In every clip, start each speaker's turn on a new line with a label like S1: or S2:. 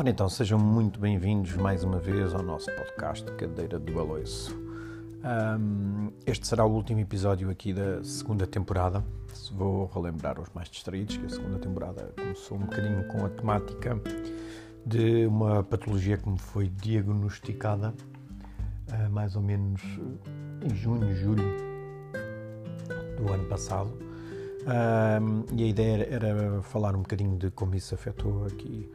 S1: Ora então, sejam muito bem-vindos mais uma vez ao nosso podcast Cadeira do Aloiço. Um, este será o último episódio aqui da segunda temporada. Vou relembrar os mais distraídos que a segunda temporada começou um bocadinho com a temática de uma patologia que me foi diagnosticada uh, mais ou menos em junho, julho do ano passado. Um, e a ideia era falar um bocadinho de como isso afetou aqui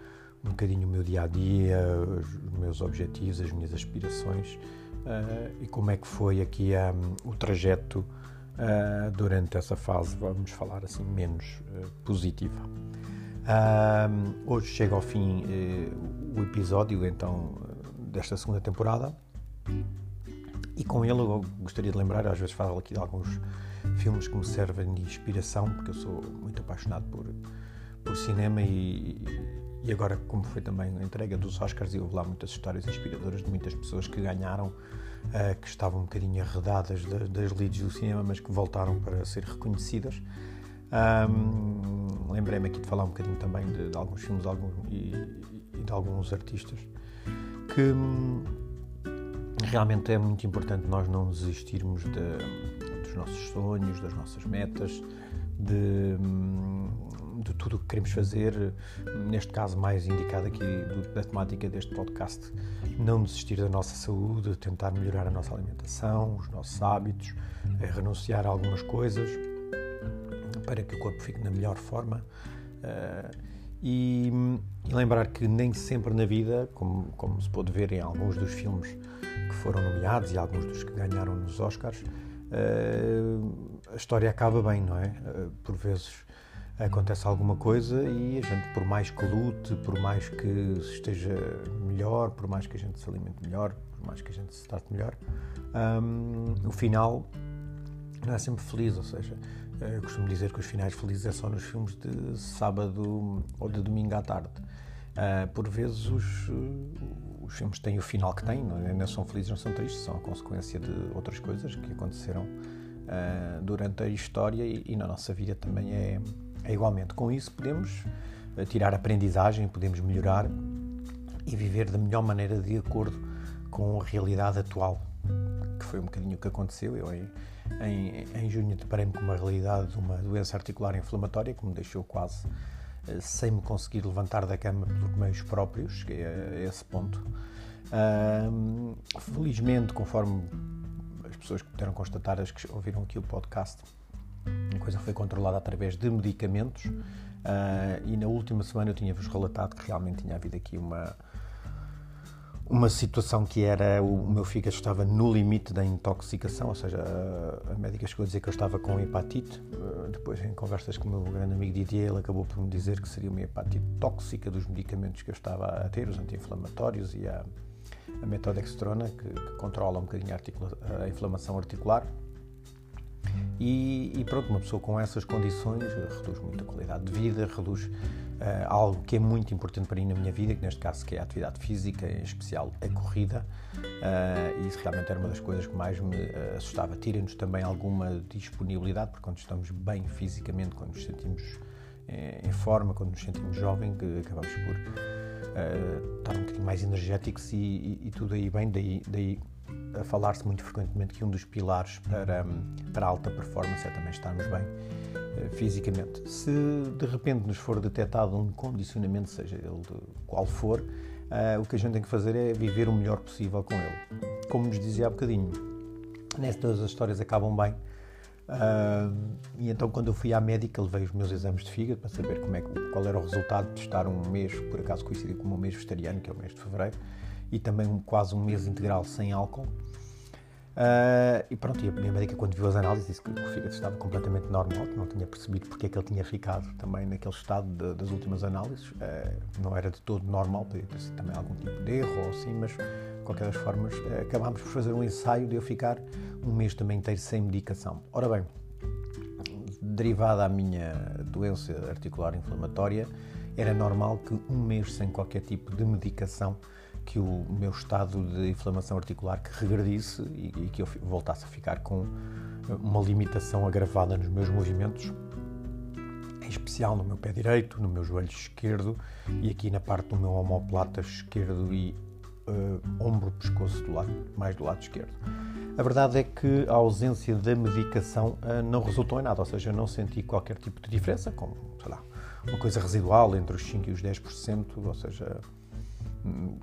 S1: um bocadinho o meu dia a dia, os meus objetivos, as minhas aspirações uh, e como é que foi aqui um, o trajeto uh, durante essa fase, vamos falar assim, menos uh, positiva. hoje chega ao fim o episódio então desta segunda temporada e com ele eu gostaria de lembrar, às vezes falo aqui de alguns filmes que me servem de inspiração, porque eu sou muito apaixonado por, por cinema e, e agora, como foi também a entrega dos Oscars, e houve lá muitas histórias inspiradoras de muitas pessoas que ganharam, uh, que estavam um bocadinho arredadas das, leads do cinema, mas que voltaram para ser reconhecidas. Um, Lembrei-me aqui de falar um bocadinho também de, de alguns filmes de alguns, e, e, de alguns artistas que hum, realmente é muito importante nós não desistirmos de, dos nossos sonhos, das nossas metas, de, hum, de tudo o que queremos fazer, neste caso mais indicado aqui da temática deste podcast, não desistir da nossa saúde, tentar melhorar a nossa alimentação, os nossos hábitos, renunciar a algumas coisas para que o corpo fique na melhor forma. Uh, e, e, lembrar que nem sempre na vida, como, como se pode ver em alguns dos filmes que foram nomeados e alguns dos que ganharam nos Oscars, uh, a história acaba bem, não é? Uh, por vezes acontece alguma coisa e a gente, por mais que lute, por mais que esteja melhor, por mais que a gente se alimente melhor, por mais que a gente se trate melhor, um, o final não é sempre feliz, ou seja, eu costumo dizer que os finais felizes é só nos filmes de sábado ou de domingo à tarde. Uh, por vezes os, os filmes têm o final que têm, não, é? não são felizes, não são tristes, são a consequência de outras coisas que aconteceram uh, durante a história e, e na nossa vida também é, igualmente. Com isso, podemos eh, tirar aprendizagem, podemos melhorar e viver da melhor maneira de acordo com a realidade atual, que foi um bocadinho o que aconteceu. Eu, em, em, em junho, deparei-me com uma realidade de uma doença articular inflamatória que me deixou quase eh, sem me conseguir levantar da cama por meios próprios, cheguei a esse ponto. felizmente, conforme as pessoas que puderam constatar, as que ouviram aqui o podcast, a coisa foi controlada através de medicamentos uh, e na última semana eu tinha-vos relatado que realmente tinha havido aqui uma, uma situação que era o, meu fígado estava no limite da intoxicação, ou seja, a, médica chegou a dizer que eu estava com hepatite. Uh, depois, em conversas com o meu grande amigo Didier, ele acabou por me dizer que seria uma hepatite tóxica dos medicamentos que eu estava a ter, os anti-inflamatórios e a, a metodextrona, que, que controla um bocadinho a, a inflamação articular. E, e, pronto, uma pessoa com essas condições reduz muito a qualidade de vida, reduz uh, algo que é muito importante para mim na minha vida, que neste caso que é a atividade física, em especial a corrida, uh, e isso realmente era uma das coisas que mais me uh, assustava. Tira-nos também alguma disponibilidade, porque quando estamos bem fisicamente, quando nos sentimos em forma, quando nos sentimos jovens, acabamos por estar um bocadinho mais energéticos e, e, e tudo aí bem, daí, daí a falar-se muito frequentemente que um dos pilares para, para alta performance é também estarmos bem uh, fisicamente. Se de repente nos for detectado um condicionamento, seja ele qual for, uh, o que a gente tem que fazer é viver o melhor possível com ele. Como nos dizia há bocadinho, nestas as histórias acabam bem. Uh, e então quando eu fui à médica levei os meus exames de fígado para saber como é, qual era o resultado de estar um mês, por acaso coincidiu com o meu mês vegetariano, que é o mês de Fevereiro, e também um, quase um mês integral sem álcool. Uh, e pronto, e a minha médica, quando viu as análises, disse que o fígado estava completamente normal, que não tinha percebido porque é que ele tinha ficado também naquele estado de, das últimas análises. Uh, não era de todo normal, podia ter sido também algum tipo de erro ou assim, mas de qualquer das formas uh, acabámos por fazer um ensaio de eu ficar um mês também inteiro sem medicação. Ora bem, derivada à minha doença articular inflamatória, era normal que um mês sem qualquer tipo de medicação que o meu estado de inflamação articular que regredisse e, e, que eu voltasse a ficar com uma limitação agravada nos meus movimentos em especial no meu pé direito, no meu joelho esquerdo e aqui na parte do meu omoplata esquerdo e uh, ombro, pescoço do lado, mais do lado esquerdo. A verdade é que a ausência da medicação uh, não resultou em nada, ou seja, eu não senti qualquer tipo de diferença, como, sei lá, uma coisa residual entre os 5% e os 10%, ou seja,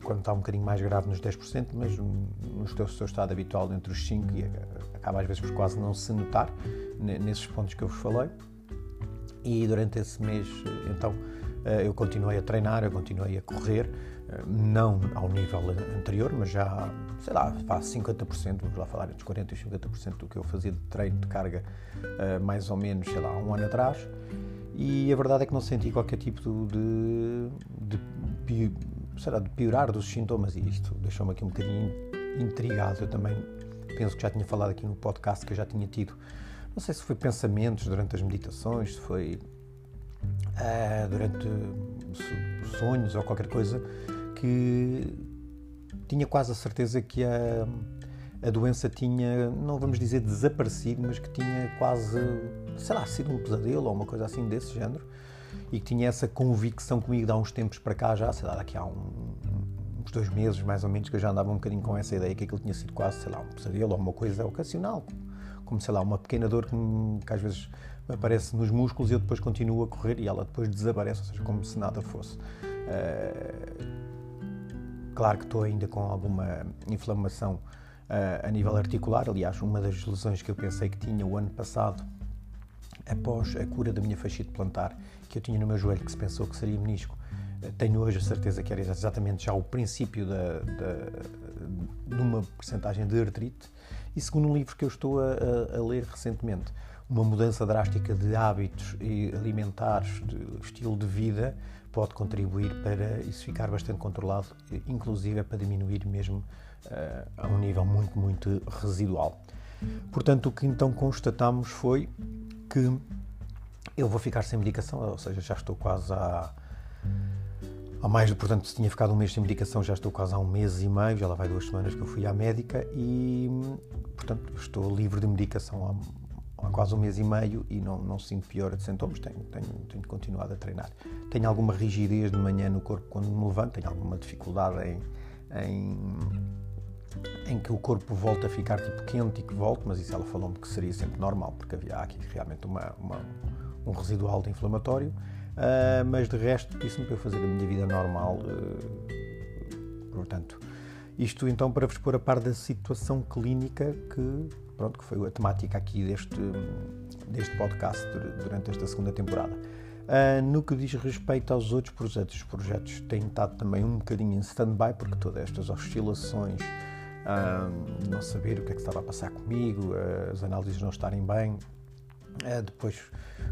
S1: quando está um bocadinho mais grave nos 10%, mas no seu, estado habitual entre os 5% e acaba às vezes por quase não se notar nesses pontos que eu vos falei. E durante esse mês, então, eh, eu continuei a treinar, eu continuei a correr, eh, não ao nível anterior, mas já, sei lá, faz 50%, vamos lá falar entre 40% e 50% do que eu fazia de treino de carga, eh, mais ou menos, sei lá, um ano atrás. E a verdade é que não senti qualquer tipo de, de, será, de piorar dos sintomas, e isto deixou-me aqui um bocadinho intrigado. Eu também penso que já tinha falado aqui no podcast que eu já tinha tido não sei se foi pensamentos durante as meditações, se foi uh, durante sonhos ou qualquer coisa, que tinha quase a certeza que a, a doença tinha, não vamos dizer desaparecido, mas que tinha quase, sei lá, sido um pesadelo ou uma coisa assim desse género e que tinha essa convicção comigo de há uns tempos para cá já, sei lá, daqui a um, uns dois meses mais ou menos que eu já andava um bocadinho com essa ideia que aquilo tinha sido quase, sei lá, um pesadelo ou uma coisa ocasional, como sei lá, uma pequena dor que, que às vezes aparece nos músculos e eu depois continuo a correr e ela depois desaparece, ou seja, como se nada fosse. Uh, claro que estou ainda com alguma inflamação uh, a nível articular, aliás, uma das lesões que eu pensei que tinha o ano passado, após a cura da minha fascite plantar, que eu tinha no meu joelho, que se pensou que seria menisco, uh, tenho hoje a certeza que era exatamente já o princípio da, da, de uma percentagem de artrite e segundo um livro que eu estou a, a, a ler recentemente, uma mudança drástica de hábitos alimentares, de estilo de vida, pode contribuir para isso ficar bastante controlado, inclusive para diminuir mesmo uh, a um nível muito, muito residual. Portanto, o que então constatamos foi que eu vou ficar sem medicação, ou seja, já estou quase há há mais, portanto, se tinha ficado um mês sem medicação, já estou quase há um mês e meio, já lá vai duas semanas que eu fui à médica e, portanto, estou livre de medicação há, há quase um mês e meio e não, não sinto pior de sintomas, tenho, tenho, tenho continuado a treinar. Tenho alguma rigidez de manhã no corpo quando me levanto, tenho alguma dificuldade em, em, em que o corpo volte a ficar tipo quente e que volte, mas isso ela falou-me que seria sempre normal, porque havia aqui realmente uma, uma um residual de inflamatório. Uh, mas de resto, disse-me para eu fazer a minha vida normal. Uh, portanto, isto então para vos pôr a par da situação clínica que, pronto, que foi a temática aqui deste, deste podcast durante esta segunda temporada. Uh, no que diz respeito aos outros projetos, os projetos têm estado também um bocadinho em stand-by, porque todas estas oscilações, não saber o que é que estava a passar comigo, uh, as análises não estarem bem, Uh, depois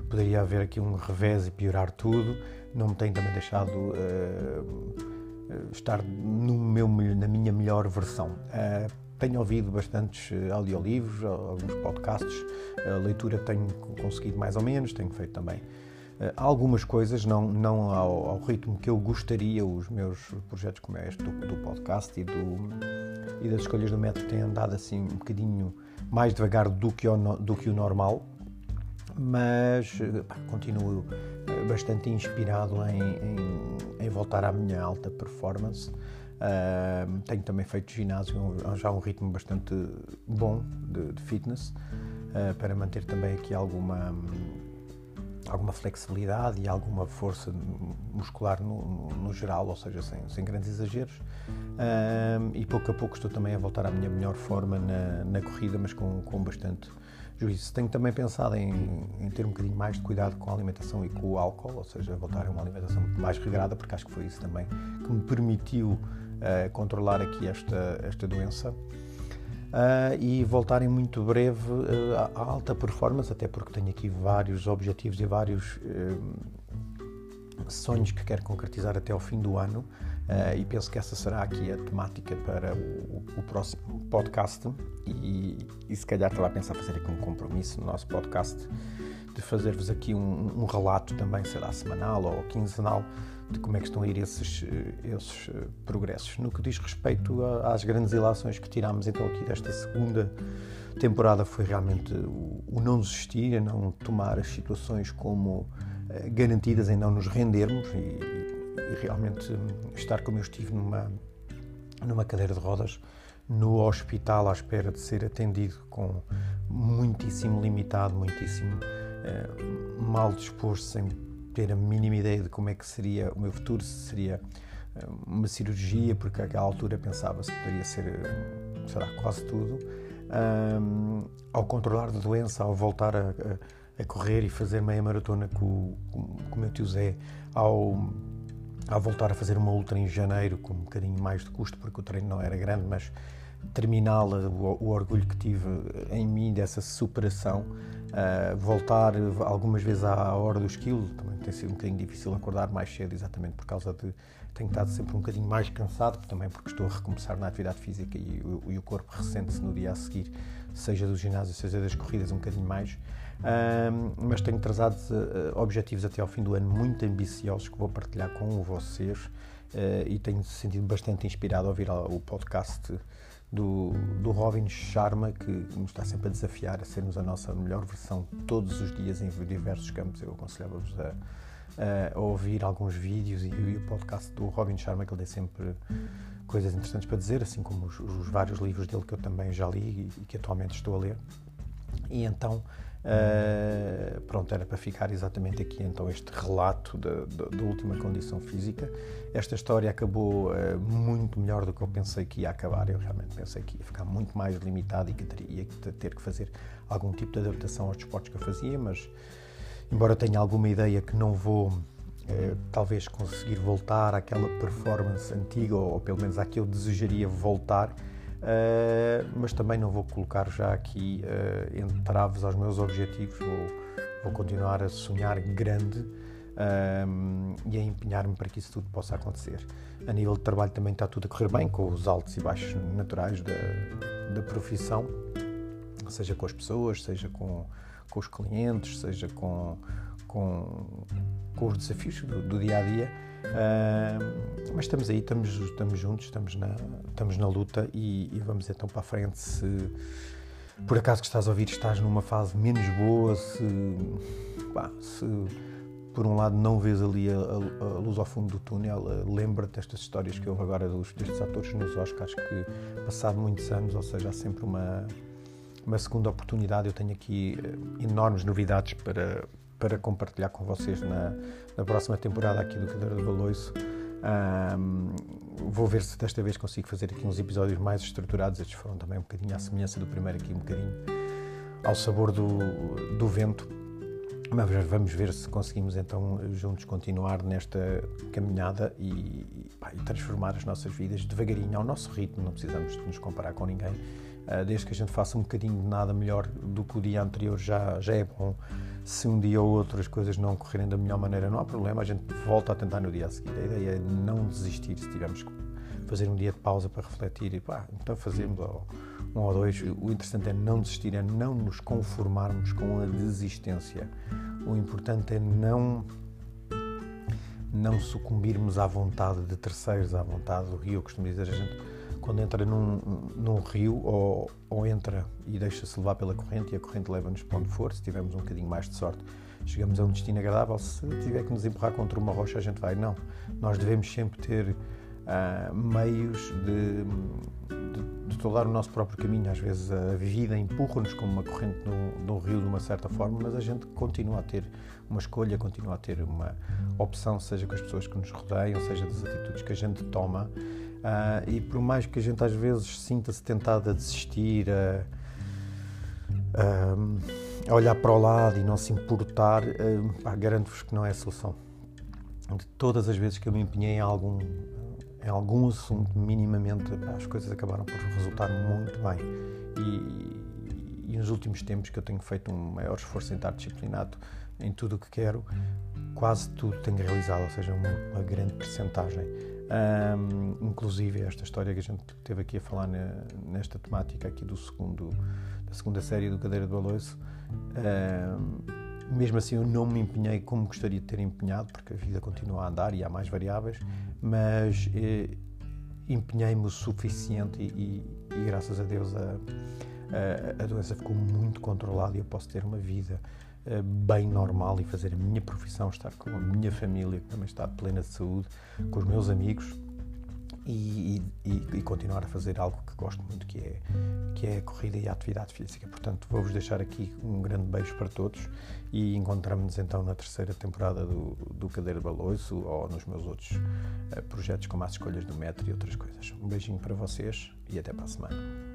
S1: poderia haver aqui um revés e piorar tudo. Não me tem também deixado uh, estar no meu, na minha melhor versão. Tenho ouvido bastantes audiolivros, alguns podcasts, a leitura tenho conseguido mais ou menos, tenho feito também algumas coisas, não, não ao, ao, ritmo que eu gostaria, os meus projetos como este do, do podcast e, do, e das escolhas do metro têm andado assim um bocadinho mais devagar do que o, do que o normal, mas pá, continuo eh, bastante inspirado em, em, em, voltar à minha alta performance. Uh, tenho também feito ginásio já um ritmo bastante bom de, de fitness uh, para manter também aqui alguma alguma flexibilidade e alguma força muscular no, no, geral, ou seja, sem, sem grandes exageros. Uh, e pouco a pouco estou também a voltar à minha melhor forma na, na corrida, mas com, com bastante juízo. Tenho também pensado em, em, ter um bocadinho mais de cuidado com a alimentação e com o álcool, ou seja, voltar a uma alimentação mais regrada, porque acho que foi isso também que me permitiu uh, controlar aqui esta, esta doença. Uh, e voltar em muito breve uh, à alta performance, até porque tenho aqui vários objetivos e vários sonhos que quero concretizar até ao fim do ano. E penso que essa será aqui a temática para o, o próximo podcast. E, e, se calhar estava a pensar fazer aqui um compromisso no nosso podcast de fazer-vos aqui um, um, relato também, sei lá, semanal ou quinzenal de como é que estão a ir esses, esses eh, progressos. No que diz respeito às grandes ilações que tirámos então aqui desta segunda temporada foi realmente o, o não desistir, a não tomar as situações como garantidas em não nos rendermos e, e realmente estar como eu estive numa, numa cadeira de rodas no hospital à espera de ser atendido com muitíssimo limitado, muitíssimo uh, mal disposto, sem ter a mínima ideia de como é que seria o meu futuro, se seria uh, uma cirurgia, porque àquela altura pensava-se que poderia ser, será quase tudo. Um, ao controlar a doença, ao voltar a, a, a, correr e fazer meia maratona com, com, com o meu tio Zé, ao, ao voltar a fazer uma ultra em janeiro com um bocadinho mais de custo, porque o treino não era grande, mas terminá-la, o, o, orgulho que tive em mim dessa superação, uh, voltar algumas vezes à hora do esquilo, também tem sido um bocadinho difícil acordar mais cedo, exatamente por causa de tenho estado sempre um bocadinho mais cansado, também porque estou a recomeçar na atividade física e, e o corpo ressente-se no dia a seguir, seja do ginásio, seja das corridas, um bocadinho mais. Uh, mas tenho trazado uh, objetivos até ao fim do ano muito ambiciosos que vou partilhar com vocês uh, e tenho sentido bastante inspirado a ouvir o podcast do, do Robin Sharma, que nos está sempre a desafiar a sermos a nossa melhor versão todos os dias em diversos campos. Eu aconselhava-vos a, a, ouvir alguns vídeos e, e, o podcast do Robin Sharma, que ele tem sempre coisas interessantes para dizer, assim como os, os vários livros dele que eu também já li e, e que atualmente estou a ler. E então Uh, pronto, era para ficar exatamente aqui então este relato da última condição física. Esta história acabou uh, muito melhor do que eu pensei que ia acabar. Eu realmente pensei que ia ficar muito mais limitado e que teria que ter que fazer algum tipo de adaptação aos desportos que eu fazia, mas embora tenha alguma ideia que não vou uh, talvez conseguir voltar àquela performance antiga, ou, pelo menos à que eu desejaria voltar, mas também não vou colocar já aqui uh, entraves aos meus objetivos, vou, vou continuar a sonhar grande uh, e a empenhar-me para que isso tudo possa acontecer. A nível de trabalho também está tudo a correr bem, com os altos e baixos naturais da, da profissão, seja com as pessoas, seja com, com os clientes, seja com, com, com os desafios do, do dia a dia. Uh, mas estamos aí, estamos, estamos juntos, estamos na, estamos na luta e, e, vamos então para a frente. Se por acaso que estás a ouvir, estás numa fase menos boa, se, pá, se por um lado não vês ali a, a, a luz ao fundo do túnel, uh, lembra-te destas histórias que houve agora dos, destes atores nos Oscars que passado muitos anos, ou seja, há sempre uma, uma segunda oportunidade. Eu tenho aqui uh, enormes novidades para, para compartilhar com vocês na, na próxima temporada aqui do Cadeira do Baloiço. Um, vou ver se desta vez consigo fazer aqui uns episódios mais estruturados. Estes foram também um bocadinho à semelhança do primeiro, aqui um bocadinho ao sabor do, do vento. Mas vamos ver se conseguimos então juntos continuar nesta caminhada e, e transformar as nossas vidas devagarinho ao nosso ritmo. Não precisamos de nos comparar com ninguém. Uh, desde que a gente faça um bocadinho de nada melhor do que o dia anterior já, já é bom se um dia ou outro as coisas não correrem da melhor maneira, não há problema, a gente volta a tentar no dia a seguir. A ideia é não desistir se tivermos que fazer um dia de pausa para refletir e pá, então fazemos um ou dois. O interessante é não desistir, é não nos conformarmos com a desistência. O importante é não não sucumbirmos à vontade de terceiros, à vontade do rio. Eu costumo dizer, a gente quando entra num, num rio ou, ou, entra e deixa-se levar pela corrente e a corrente leva-nos para onde for, se tivermos um bocadinho mais de sorte, chegamos a um destino agradável. Se tiver que nos empurrar contra uma rocha, a gente vai. Não. Nós devemos sempre ter uh, meios de, de, tolar o nosso próprio caminho. Às vezes a vida empurra-nos como uma corrente no rio de uma certa forma, mas a gente continua a ter uma escolha, continua a ter uma opção, seja com as pessoas que nos rodeiam, seja das atitudes que a gente toma. Uh, e por mais que a gente às vezes sinta-se tentado a desistir, a, a, olhar para o lado e não se importar, uh, garanto-vos que não é a solução. De todas as vezes que eu me empenhei em algum, em algum assunto, minimamente, as coisas acabaram por resultar muito bem. E, e, nos últimos tempos que eu tenho feito um maior esforço em estar disciplinado em tudo o que quero, quase tudo tenho realizado, ou seja, uma, uma grande percentagem. Um, inclusive esta história que a gente teve aqui a falar na, nesta temática aqui do segundo da segunda série do Cadeira do Baloiço um, mesmo assim eu não me empenhei como gostaria de ter empenhado porque a vida continua a andar e há mais variáveis mas eh, empenhei-me o suficiente e, e, e, graças a Deus a, a, a, doença ficou muito controlada e eu posso ter uma vida uh, bem normal e fazer a minha profissão, estar com a minha família, que também está plena de saúde, com os meus amigos e, e, e, continuar a fazer algo que gosto muito, que é, que é a corrida e a atividade física. Portanto, vou-vos deixar aqui um grande beijo para todos e encontramos-nos então na terceira temporada do, do Cadeira Baloiço ou nos meus outros uh, projetos como as escolhas do metro e outras coisas. Um beijinho para vocês e até para a semana.